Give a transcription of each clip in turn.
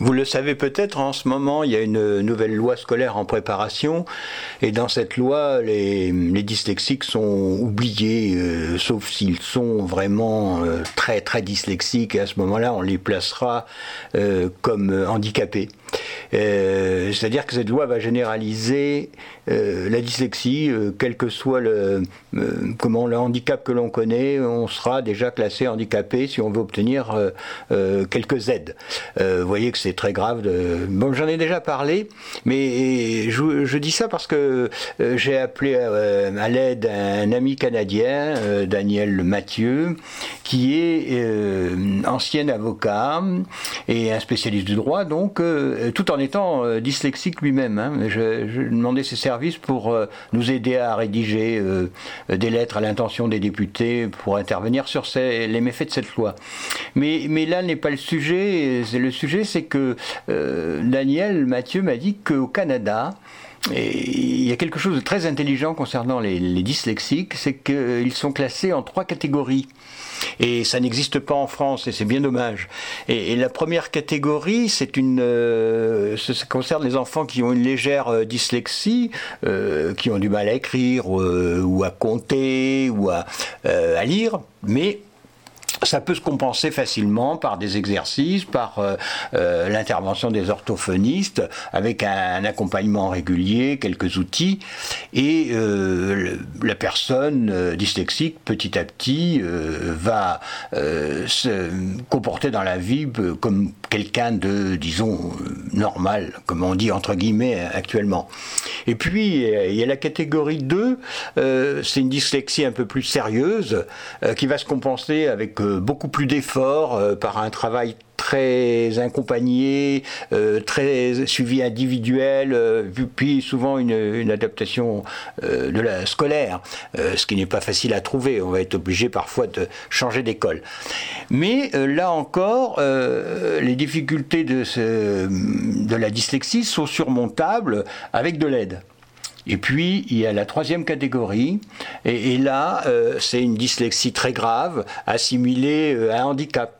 Vous le savez peut-être, en ce moment, il y a une nouvelle loi scolaire en préparation, et dans cette loi, les, dyslexiques sont oubliés, euh, sauf s'ils sont vraiment euh, très très dyslexiques, et à ce moment-là, on les placera euh, comme handicapés. C'est-à-dire que cette loi va généraliser la dyslexie, quel que soit le, comment, le handicap que l'on connaît, on sera déjà classé handicapé si on veut obtenir quelques aides. vous voyez que c'est très grave. Bon, j'en ai déjà parlé, mais je, dis ça parce que euh, j'ai appelé euh, à l'aide un ami canadien, euh, Daniel Mathieu, qui est ancien avocat et un spécialiste du droit, donc tout en étant dyslexique lui-même. Hein. Je, demandais ses services pour nous aider à rédiger des lettres à l'intention des députés pour intervenir sur les méfaits de cette loi. Mais, mais là n'est pas le sujet. Le sujet, c'est que euh, Daniel Mathieu m'a dit qu'au Canada, il y a quelque chose de très intelligent concernant les, dyslexiques, c'est qu'ils sont classés en trois catégories. Et ça n'existe pas en France, et c'est bien dommage. Et, la première catégorie, c'est une, euh, ça concerne les enfants qui ont une légère euh, dyslexie, qui ont du mal à écrire ou à compter ou à, à lire, mais ça peut se compenser facilement par des exercices, par euh, euh, l'intervention des orthophonistes, avec un, accompagnement régulier, quelques outils, et euh, la personne dyslexique, petit à petit, va se comporter dans la vie comme quelqu'un de, disons, normal, comme on dit entre guillemets actuellement. Et puis, il y a la catégorie 2, c'est une dyslexie un peu plus sérieuse, qui va se compenser avec beaucoup plus d'efforts euh, par un travail très accompagné, euh, très suivi individuel, euh, puis souvent une, adaptation de la scolaire, ce qui n'est pas facile à trouver. On va être obligé parfois de changer d'école. Mais là encore, les difficultés de, la dyslexie sont surmontables avec de l'aide. Et puis, il y a la troisième catégorie, et, là, euh, c'est une dyslexie très grave, assimilée euh, à un handicap.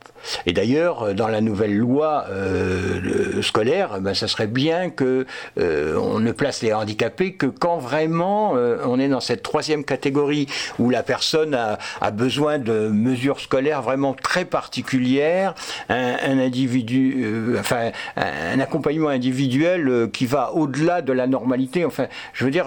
Et d'ailleurs, dans la nouvelle loi euh, scolaire, ben, ça serait bien que euh, on ne place les handicapés que quand vraiment euh, on est dans cette troisième catégorie où la personne a, besoin de mesures scolaires vraiment très particulières, un, individu, euh, enfin un accompagnement individuel qui va au-delà de la normalité. Enfin, je veux dire,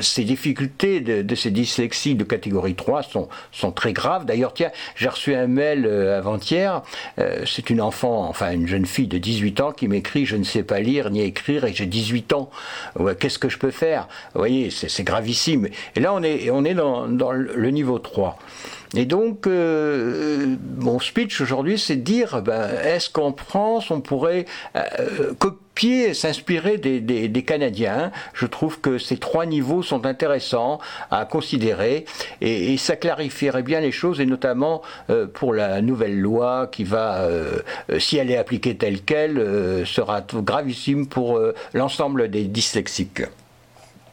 ces difficultés de, de, ces dyslexies de catégorie 3 sont, sont très graves. D'ailleurs, tiens, j'ai reçu un mail avant-hier euh, c'est une enfant, enfin une jeune fille de 18 ans qui m'écrit Je ne sais pas lire ni écrire et j'ai 18 ans. Qu'est-ce que je peux faire? Vous voyez, c'est gravissime. Et là, on est, on est dans, le niveau 3. Et donc, euh, mon speech aujourd'hui, c'est dire, ben, est-ce qu'en France, on pourrait euh, copier, s'inspirer des, des, Canadiens? Je trouve que ces trois niveaux sont intéressants à considérer et, ça clarifierait bien les choses, et notamment euh, pour la nouvelle loi qui va, si elle est appliquée telle qu'elle, sera gravissime pour l'ensemble des dyslexiques.